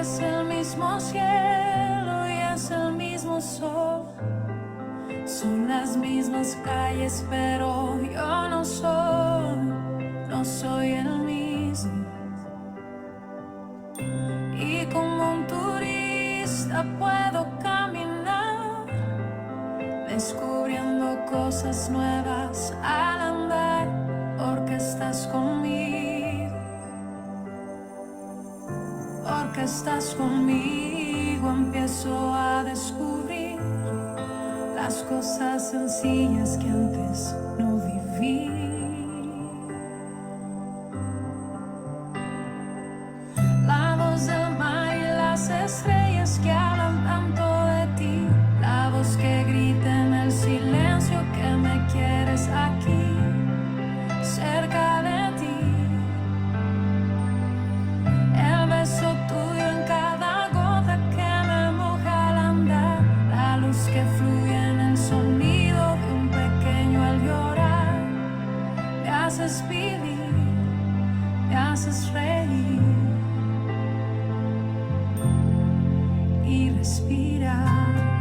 Es el mismo cielo y es el mismo sol, son las mismas calles, pero yo no soy, no soy el porque estás conmigo, empiezo a descubrir las cosas sencillas que antes no viví. La voz del mar y las estrellas que hablan tanto respirar.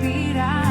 Respirar.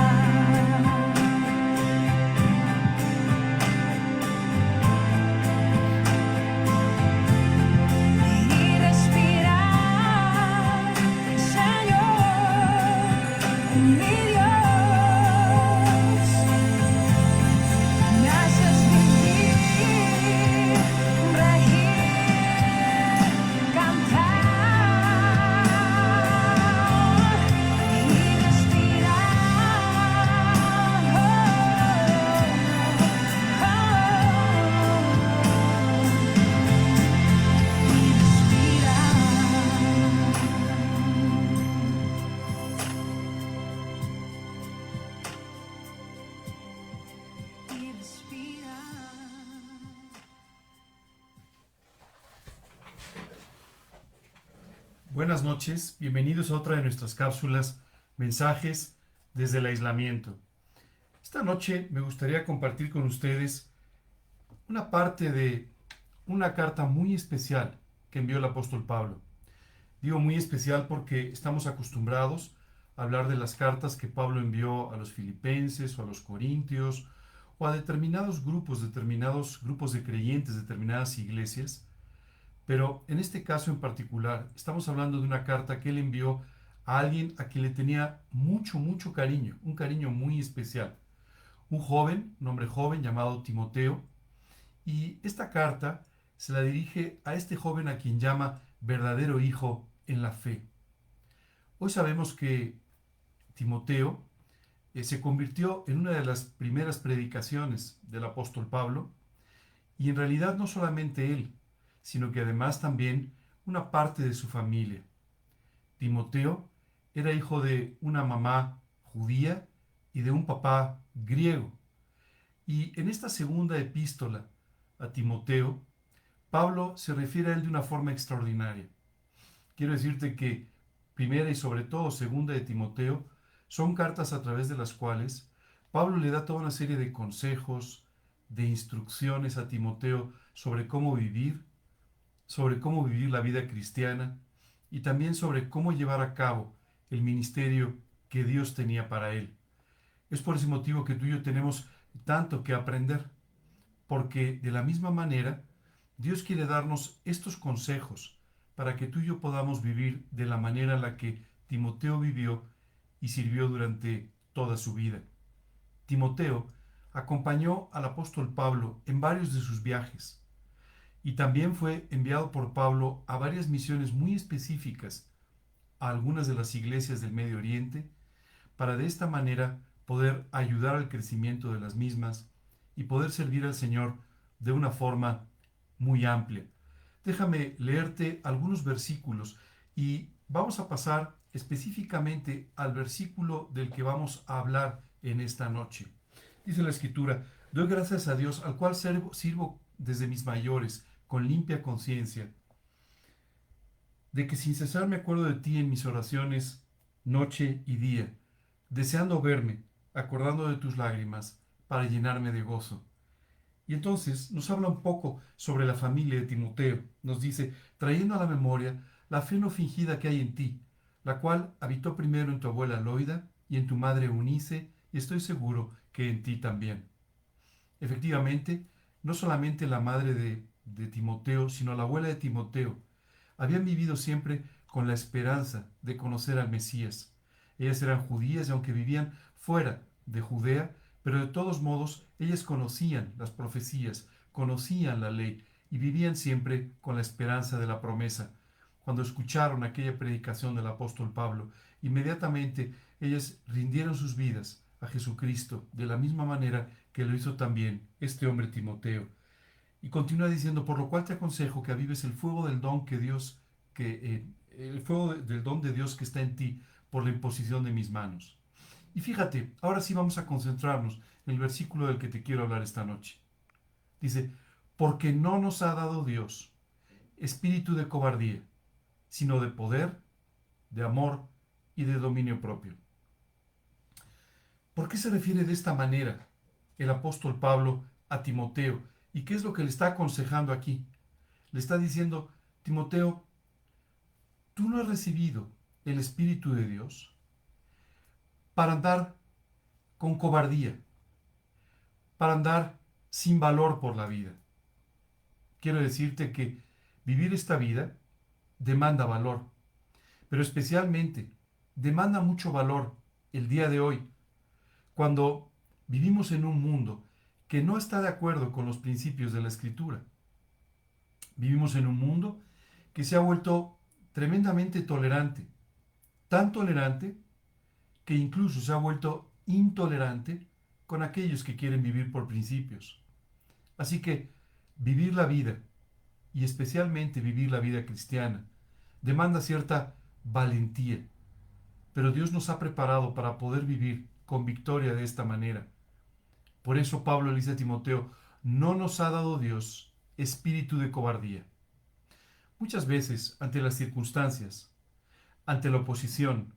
Buenas noches, bienvenidos a otra de nuestras cápsulas Mensajes desde el aislamiento. Esta noche me gustaría compartir con ustedes una parte de una carta muy especial que envió el apóstol Pablo. Digo muy especial porque estamos acostumbrados a hablar de las cartas que Pablo envió a los filipenses o a los corintios o a determinados grupos, determinados grupos de creyentes, determinadas iglesias. Pero en este caso en particular, estamos hablando de una carta que él envió a alguien a quien le tenía mucho, mucho cariño, un cariño muy especial. Un joven, un hombre joven llamado Timoteo, y esta carta se la dirige a este joven a quien llama verdadero hijo en la fe. Hoy sabemos que Timoteo eh, se convirtió en una de las primeras predicaciones del apóstol Pablo, y en realidad no solamente él, sino que además también una parte de su familia. Timoteo era hijo de una mamá judía y de un papá griego. Y en esta segunda epístola a Timoteo, Pablo se refiere a él de una forma extraordinaria. Quiero decirte que primera y sobre todo segunda de Timoteo Son cartas a través de las cuales Pablo le da toda una serie de consejos, de instrucciones a Timoteo sobre cómo vivir, sobre cómo vivir la vida cristiana y también sobre cómo llevar a cabo el ministerio que Dios tenía para él. Es por ese motivo que tú y yo tenemos tanto que aprender, porque de la misma manera Dios quiere darnos estos consejos para que tú y yo podamos vivir de la manera en la que Timoteo vivió y sirvió durante toda su vida. Timoteo acompañó al apóstol Pablo en varios de sus viajes y también fue enviado por Pablo a varias misiones muy específicas a algunas de las iglesias del Medio Oriente para de esta manera poder ayudar al crecimiento de las mismas y poder servir al Señor de una forma muy amplia. Déjame leerte algunos versículos y vamos a pasar específicamente al versículo del que vamos a hablar en esta noche. Dice la escritura, doy gracias a Dios al cual sirvo, desde mis mayores con limpia conciencia, de que sin cesar me acuerdo de ti en mis oraciones noche y día, deseando verme, acordando de tus lágrimas, para llenarme de gozo. Y entonces nos habla un poco sobre la familia de Timoteo. Nos dice, trayendo a la memoria la fe no fingida que hay en ti, la cual habitó primero en tu abuela Loida y en tu madre Eunice, y estoy seguro que en ti también. Efectivamente, no solamente la madre de, de Timoteo, sino la abuela de Timoteo, habían vivido siempre con la esperanza de conocer al Mesías. Ellas eran judías y aunque vivían fuera de Judea, pero de todos modos ellas conocían las profecías, conocían la ley y vivían siempre con la esperanza de la promesa. Cuando escucharon aquella predicación del apóstol Pablo, inmediatamente ellas rindieron sus vidas a Jesucristo de la misma manera que lo hizo también este hombre Timoteo. Y continúa diciendo, por lo cual te aconsejo que avives el fuego del don que Dios, que eh, el fuego del don de Dios que está en ti por la imposición de mis manos. Y fíjate, ahora sí vamos a concentrarnos en el versículo del que te quiero hablar esta noche. Dice, porque no nos ha dado Dios espíritu de cobardía, sino de poder, de amor y de dominio propio. ¿Por qué se refiere de esta manera el apóstol Pablo a Timoteo? ¿Y qué es lo que le está aconsejando aquí? Le está diciendo, Timoteo, tú no has recibido el Espíritu de Dios para andar con cobardía, para andar sin valor por la vida. Quiero decirte que vivir esta vida demanda valor, pero especialmente demanda mucho valor el día de hoy, cuando vivimos en un mundo que no está de acuerdo con los principios de la escritura. Vivimos en un mundo que se ha vuelto tremendamente tolerante, tan tolerante que incluso se ha vuelto intolerante con aquellos que quieren vivir por principios. Así que vivir la vida, y especialmente vivir la vida cristiana, demanda cierta valentía, pero Dios nos ha preparado para poder vivir con victoria de esta manera. Por eso Pablo le dice a Timoteo, no nos ha dado Dios espíritu de cobardía. Muchas veces, ante las circunstancias, ante la oposición,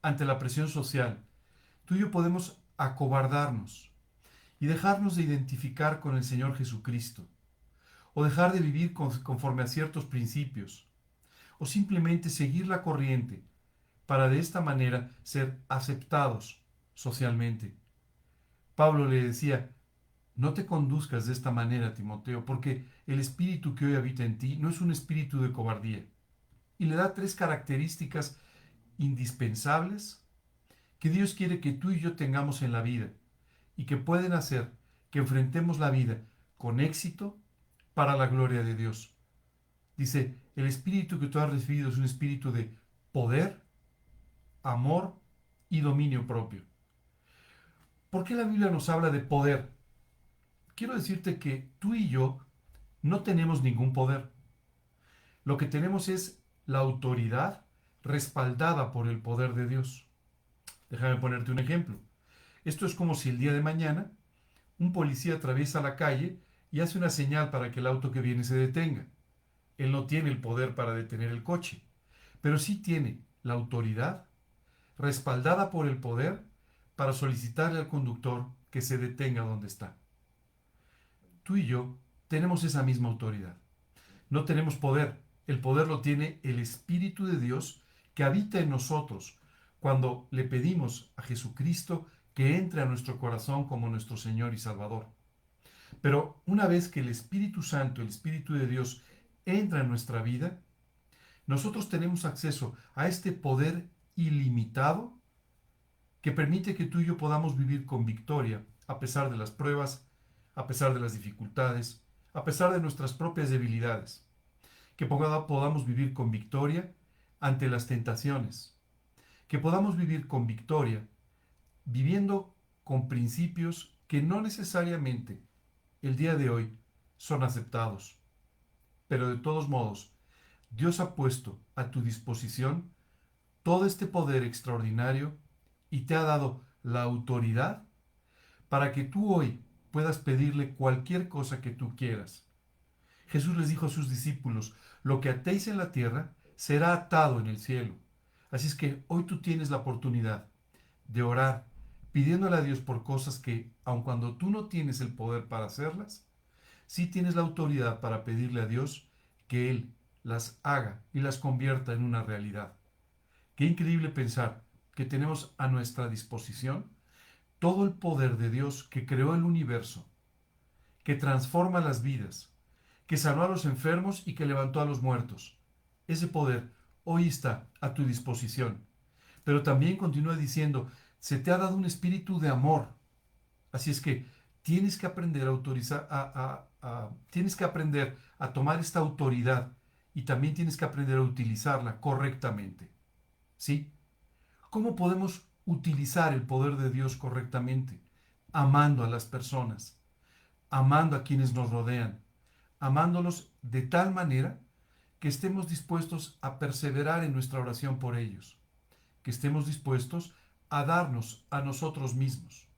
ante la presión social, tú y yo podemos acobardarnos y dejarnos de identificar con el Señor Jesucristo, o dejar de vivir conforme a ciertos principios, o simplemente seguir la corriente para de esta manera ser aceptados socialmente. Pablo le decía, no te conduzcas de esta manera, Timoteo, porque el espíritu que hoy habita en ti no es un espíritu de cobardía. Y le da tres características indispensables que Dios quiere que tú y yo tengamos en la vida y que pueden hacer que enfrentemos la vida con éxito para la gloria de Dios. Dice, el espíritu que tú has recibido es un espíritu de poder, amor y dominio propio. ¿Por qué la Biblia nos habla de poder? Quiero decirte que tú y yo no tenemos ningún poder. Lo que tenemos es la autoridad respaldada por el poder de Dios. Déjame ponerte un ejemplo. Esto es como si el día de mañana un policía atraviesa la calle y hace una señal para que el auto que viene se detenga. Él no tiene el poder para detener el coche, pero sí tiene la autoridad respaldada por el poder, para solicitarle al conductor que se detenga donde está. Tú y yo tenemos esa misma autoridad. No tenemos poder, el poder lo tiene el Espíritu de Dios que habita en nosotros cuando le pedimos a Jesucristo que entre a nuestro corazón como nuestro Señor y Salvador. Pero una vez que el Espíritu Santo, el Espíritu de Dios, entra en nuestra vida, nosotros tenemos acceso a este poder ilimitado que permite que tú y yo podamos vivir con victoria a pesar de las pruebas, a pesar de las dificultades, a pesar de nuestras propias debilidades, que podamos vivir con victoria ante las tentaciones, que podamos vivir con victoria viviendo con principios que no necesariamente el día de hoy son aceptados. Pero de todos modos, Dios ha puesto a tu disposición todo este poder extraordinario y te ha dado la autoridad para que tú hoy puedas pedirle cualquier cosa que tú quieras. Jesús les dijo a sus discípulos, lo que atéis en la tierra será atado en el cielo. Así es que hoy tú tienes la oportunidad de orar pidiéndole a Dios por cosas que, aun cuando tú no tienes el poder para hacerlas, sí tienes la autoridad para pedirle a Dios que Él las haga y las convierta en una realidad. Qué increíble pensar que tenemos a nuestra disposición todo el poder de Dios que creó el universo, que transforma las vidas, que sanó a los enfermos y que levantó a los muertos. Ese poder hoy está a tu disposición. Pero también continúa diciendo se te ha dado un espíritu de amor. Así es que tienes que aprender a autorizar, a, tienes que aprender a tomar esta autoridad y también tienes que aprender a utilizarla correctamente. ¿Sí? ¿Cómo podemos utilizar el poder de Dios correctamente? Amando a las personas, amando a quienes nos rodean, amándolos de tal manera que estemos dispuestos a perseverar en nuestra oración por ellos, que estemos dispuestos a darnos a nosotros mismos.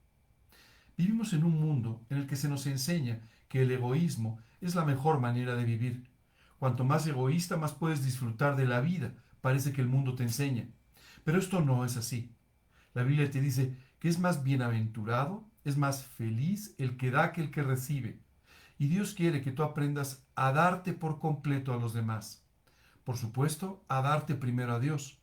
Vivimos en un mundo en el que se nos enseña que el egoísmo es la mejor manera de vivir. Cuanto más egoísta, más puedes disfrutar de la vida, parece que el mundo te enseña. Pero esto no es así. La Biblia te dice que es más bienaventurado, es más feliz el que da que el que recibe. Y Dios quiere que tú aprendas a darte por completo a los demás. Por supuesto, a darte primero a Dios,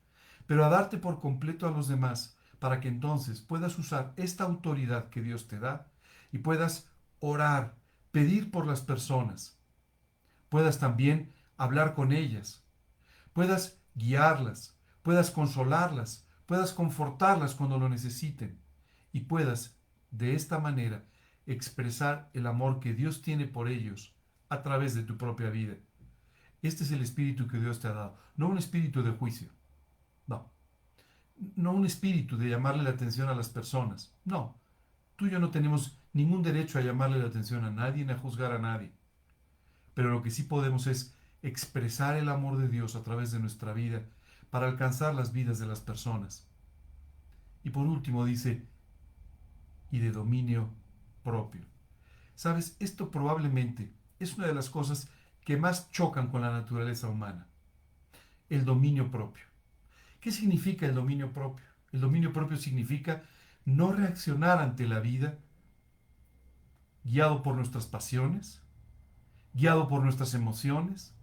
pero a darte por completo a los demás para que entonces puedas usar esta autoridad que Dios te da y puedas orar, pedir por las personas, puedas también hablar con ellas, puedas guiarlas, puedas consolarlas, puedas confortarlas cuando lo necesiten y puedas de esta manera expresar el amor que Dios tiene por ellos a través de tu propia vida. Este es el espíritu que Dios te ha dado, no un espíritu de juicio. No, no un espíritu de llamarle la atención a las personas. No, tú y yo no tenemos ningún derecho a llamarle la atención a nadie ni a juzgar a nadie. Pero lo que sí podemos es expresar el amor de Dios a través de nuestra vida para alcanzar las vidas de las personas. Y por último dice, y de dominio propio. Sabes, esto probablemente es una de las cosas que más chocan con la naturaleza humana. El dominio propio. ¿Qué significa el dominio propio? El dominio propio significa no reaccionar ante la vida guiado por nuestras pasiones, guiado por nuestras emociones,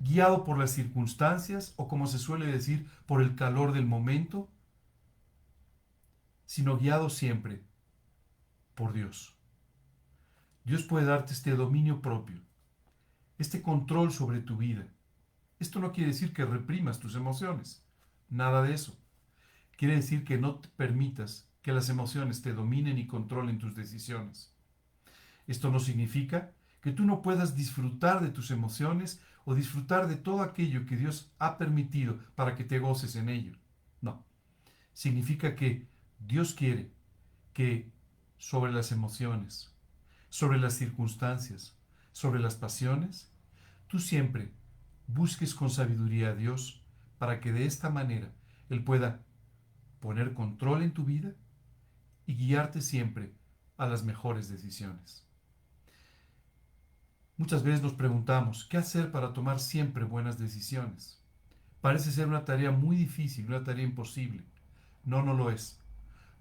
guiado por las circunstancias o como se suele decir, por el calor del momento, sino guiado siempre por Dios. Dios puede darte este dominio propio, este control sobre tu vida. Esto no quiere decir que reprimas tus emociones. Nada de eso. Quiere decir que no te permitas que las emociones te dominen y controlen tus decisiones. Esto no significa que tú no puedas disfrutar de tus emociones o disfrutar de todo aquello que Dios ha permitido para que te goces en ello. No. Significa que Dios quiere que sobre las emociones, sobre las circunstancias, sobre las pasiones, tú siempre busques con sabiduría a Dios para que de esta manera Él pueda poner control en tu vida y guiarte siempre a las mejores decisiones. Muchas veces nos preguntamos, ¿qué hacer para tomar siempre buenas decisiones? Parece ser una tarea muy difícil, una tarea imposible. No, no lo es.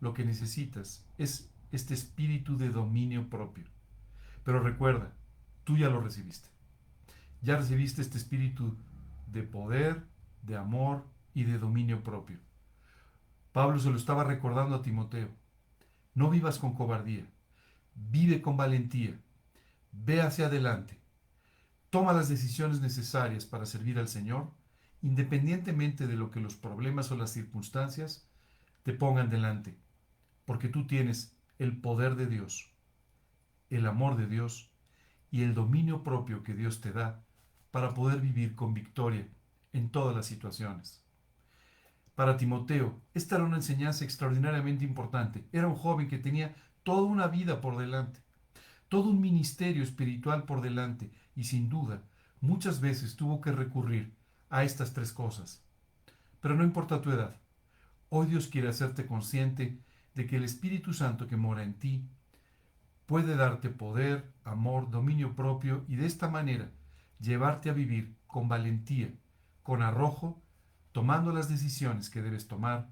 Lo que necesitas es este espíritu de dominio propio. Pero recuerda, tú ya lo recibiste. Ya recibiste este espíritu de poder, de amor y de dominio propio. Pablo se lo estaba recordando a Timoteo. No vivas con cobardía, vive con valentía, ve hacia adelante, toma las decisiones necesarias para servir al Señor, independientemente de lo que los problemas o las circunstancias te pongan delante, porque tú tienes el poder de Dios, el amor de Dios y el dominio propio que Dios te da para poder vivir con victoria en todas las situaciones. Para Timoteo, esta era una enseñanza extraordinariamente importante. Era un joven que tenía toda una vida por delante, todo un ministerio espiritual por delante y sin duda muchas veces tuvo que recurrir a estas tres cosas. Pero no importa tu edad, hoy Dios quiere hacerte consciente de que el Espíritu Santo que mora en ti puede darte poder, amor, dominio propio y de esta manera llevarte a vivir con valentía, con arrojo, tomando las decisiones que debes tomar,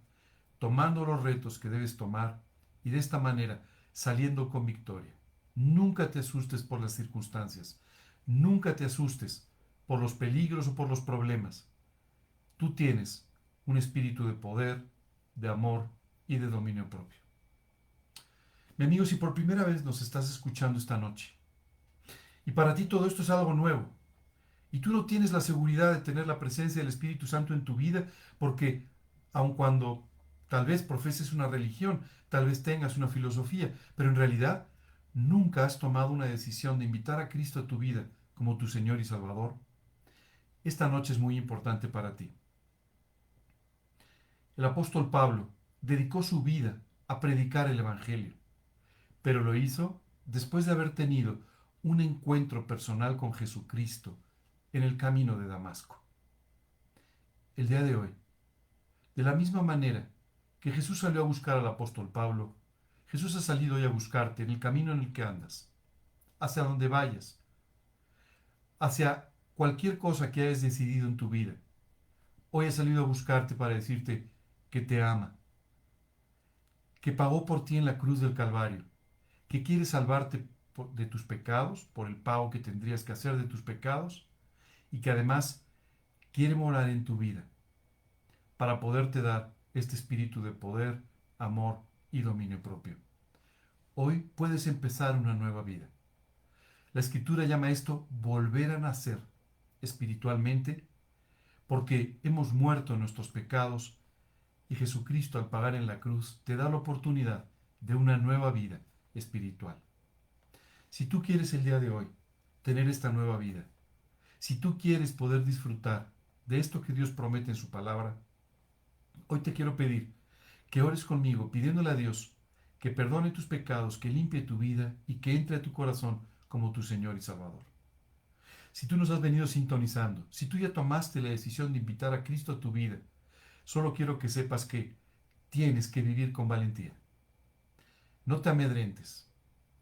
tomando los retos que debes tomar y de esta manera saliendo con victoria. Nunca te asustes por las circunstancias, nunca te asustes por los peligros o por los problemas. Tú tienes un espíritu de poder, de amor y de dominio propio. Mi amigo, si por primera vez nos estás escuchando esta noche y para ti todo esto es algo nuevo, y tú no tienes la seguridad de tener la presencia del Espíritu Santo en tu vida porque aun cuando tal vez profeses una religión, tal vez tengas una filosofía, pero en realidad nunca has tomado una decisión de invitar a Cristo a tu vida como tu Señor y Salvador, esta noche es muy importante para ti. El apóstol Pablo dedicó su vida a predicar el Evangelio, pero lo hizo después de haber tenido un encuentro personal con Jesucristo, en el camino de Damasco. El día de hoy, de la misma manera que Jesús salió a buscar al apóstol Pablo, Jesús ha salido hoy a buscarte en el camino en el que andas, hacia donde vayas, hacia cualquier cosa que hayas decidido en tu vida. Hoy ha salido a buscarte para decirte que te ama, que pagó por ti en la cruz del Calvario, que quiere salvarte de tus pecados, por el pago que tendrías que hacer de tus pecados, y que además quiere morar en tu vida para poderte dar este espíritu de poder, amor y dominio propio. Hoy puedes empezar una nueva vida. La escritura llama esto volver a nacer espiritualmente porque hemos muerto en nuestros pecados y Jesucristo al pagar en la cruz te da la oportunidad de una nueva vida espiritual. Si tú quieres el día de hoy tener esta nueva vida, si tú quieres poder disfrutar de esto que Dios promete en su palabra, hoy te quiero pedir que ores conmigo pidiéndole a Dios que perdone tus pecados, que limpie tu vida y que entre a tu corazón como tu Señor y Salvador. Si tú nos has venido sintonizando, si tú ya tomaste la decisión de invitar a Cristo a tu vida, solo quiero que sepas que tienes que vivir con valentía. No te amedrentes,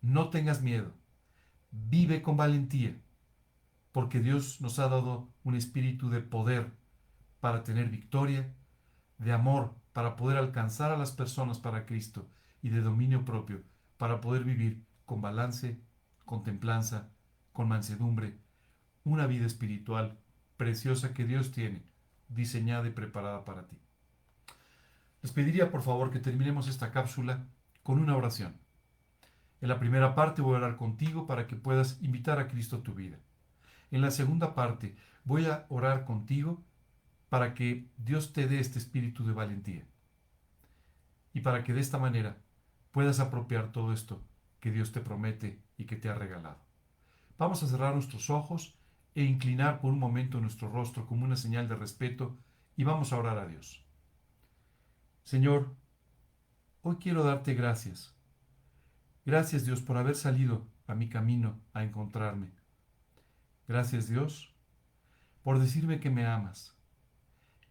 no tengas miedo, vive con valentía porque Dios nos ha dado un espíritu de poder para tener victoria, de amor para poder alcanzar a las personas para Cristo y de dominio propio para poder vivir con balance, con templanza, con mansedumbre, una vida espiritual preciosa que Dios tiene, diseñada y preparada para ti. Les pediría por favor que terminemos esta cápsula con una oración. En la primera parte voy a orar contigo para que puedas invitar a Cristo a tu vida. En la segunda parte voy a orar contigo para que Dios te dé este espíritu de valentía y para que de esta manera puedas apropiar todo esto que Dios te promete y que te ha regalado. Vamos a cerrar nuestros ojos e inclinar por un momento nuestro rostro como una señal de respeto y vamos a orar a Dios. Señor, hoy quiero darte gracias. Gracias Dios por haber salido a mi camino a encontrarme Gracias Dios por decirme que me amas.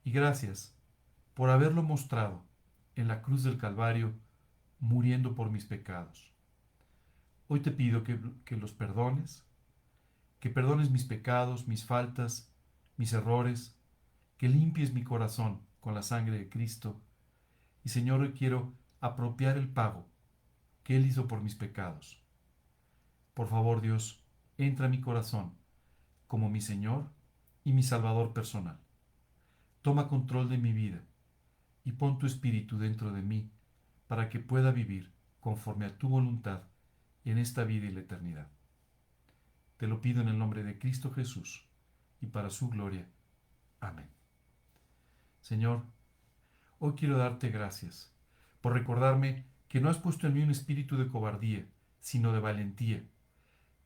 Y gracias por haberlo mostrado en la cruz del Calvario, muriendo por mis pecados. Hoy te pido que, que, los perdones, que perdones mis pecados, mis faltas, mis errores, que limpies mi corazón con la sangre de Cristo Y Señor, hoy quiero apropiar el pago que Él hizo por mis pecados. Por favor, Dios, entra a mi corazón como mi Señor y mi Salvador personal. Toma control de mi vida y pon tu espíritu dentro de mí para que pueda vivir conforme a tu voluntad en esta vida y la eternidad. Te lo pido en el nombre de Cristo Jesús y para su gloria. Amén. Señor, hoy quiero darte gracias por recordarme que no has puesto en mí un espíritu de cobardía, sino de valentía.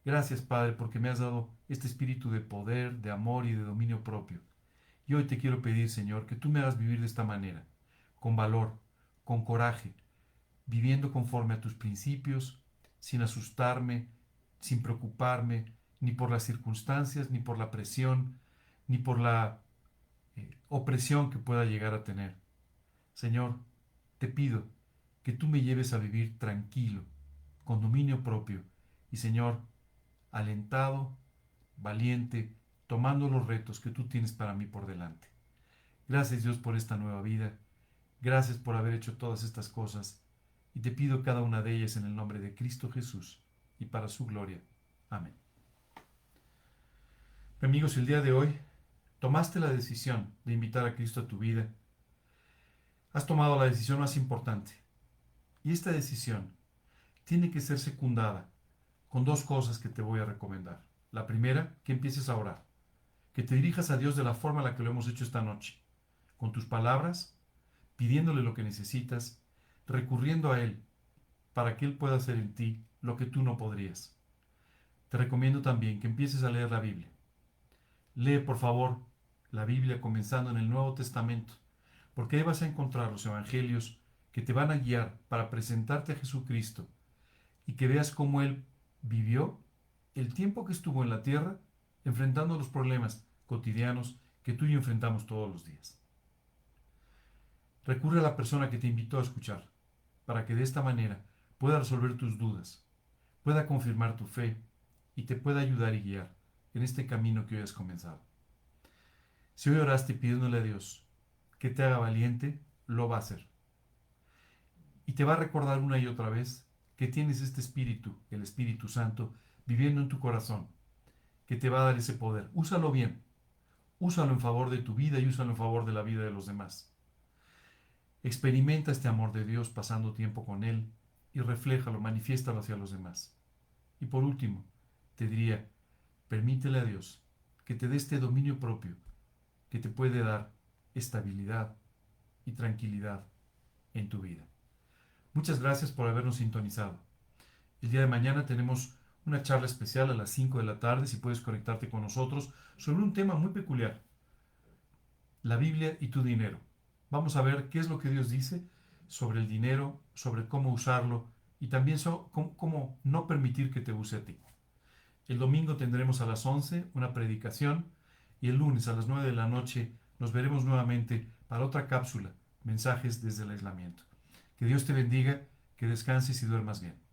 Gracias, Padre, porque me has dado este espíritu de poder, de amor y de dominio propio. Y hoy te quiero pedir, Señor, que tú me hagas vivir de esta manera, con valor, con coraje, viviendo conforme a tus principios, sin asustarme, sin preocuparme, ni por las circunstancias, ni por la presión, ni por la eh, opresión que pueda llegar a tener. Señor, te pido que tú me lleves a vivir tranquilo, con dominio propio, y Señor, alentado, valiente, tomando los retos que tú tienes para mí por delante. Gracias Dios por esta nueva vida. Gracias por haber hecho todas estas cosas. Y te pido cada una de ellas en el nombre de Cristo Jesús y para su gloria. Amén. Amigos, el día de hoy tomaste la decisión de invitar a Cristo a tu vida. Has tomado la decisión más importante. Y esta decisión tiene que ser secundada con dos cosas que te voy a recomendar. La primera, que empieces a orar, que te dirijas a Dios de la forma en la que lo hemos hecho esta noche, con tus palabras, pidiéndole lo que necesitas, recurriendo a Él, para que Él pueda hacer en ti lo que tú no podrías. Te recomiendo también que empieces a leer la Biblia. Lee, por favor, la Biblia comenzando en el Nuevo Testamento, porque ahí vas a encontrar los evangelios que te van a guiar para presentarte a Jesucristo y que veas cómo Él vivió el tiempo que estuvo en la tierra enfrentando los problemas cotidianos que tú y yo enfrentamos todos los días. Recurre a la persona que te invitó a escuchar, para que de esta manera pueda resolver tus dudas, pueda confirmar tu fe y te pueda ayudar y guiar en este camino que hoy has comenzado. Si hoy oraste pidiéndole a Dios que te haga valiente, lo va a hacer. Y te va a recordar una y otra vez que tienes este Espíritu, el Espíritu Santo, viviendo en tu corazón, que te va a dar ese poder. Úsalo bien, úsalo en favor de tu vida y úsalo en favor de la vida de los demás. Experimenta este amor de Dios pasando tiempo con Él y refléjalo, manifiéstalo hacia los demás. Y por último, te diría, permítele a Dios que te dé este dominio propio que te puede dar estabilidad y tranquilidad en tu vida. Muchas gracias por habernos sintonizado. El día de mañana tenemos una charla especial a las 5 de la tarde, si puedes conectarte con nosotros, sobre un tema muy peculiar, la Biblia y tu dinero. Vamos a ver qué es lo que Dios dice sobre el dinero, sobre cómo usarlo y también cómo, cómo no permitir que te use a ti. El domingo tendremos a las 11 una predicación y el lunes a las 9 de la noche nos veremos nuevamente para otra cápsula, mensajes desde el aislamiento. Que Dios te bendiga, que descanses y duermas bien.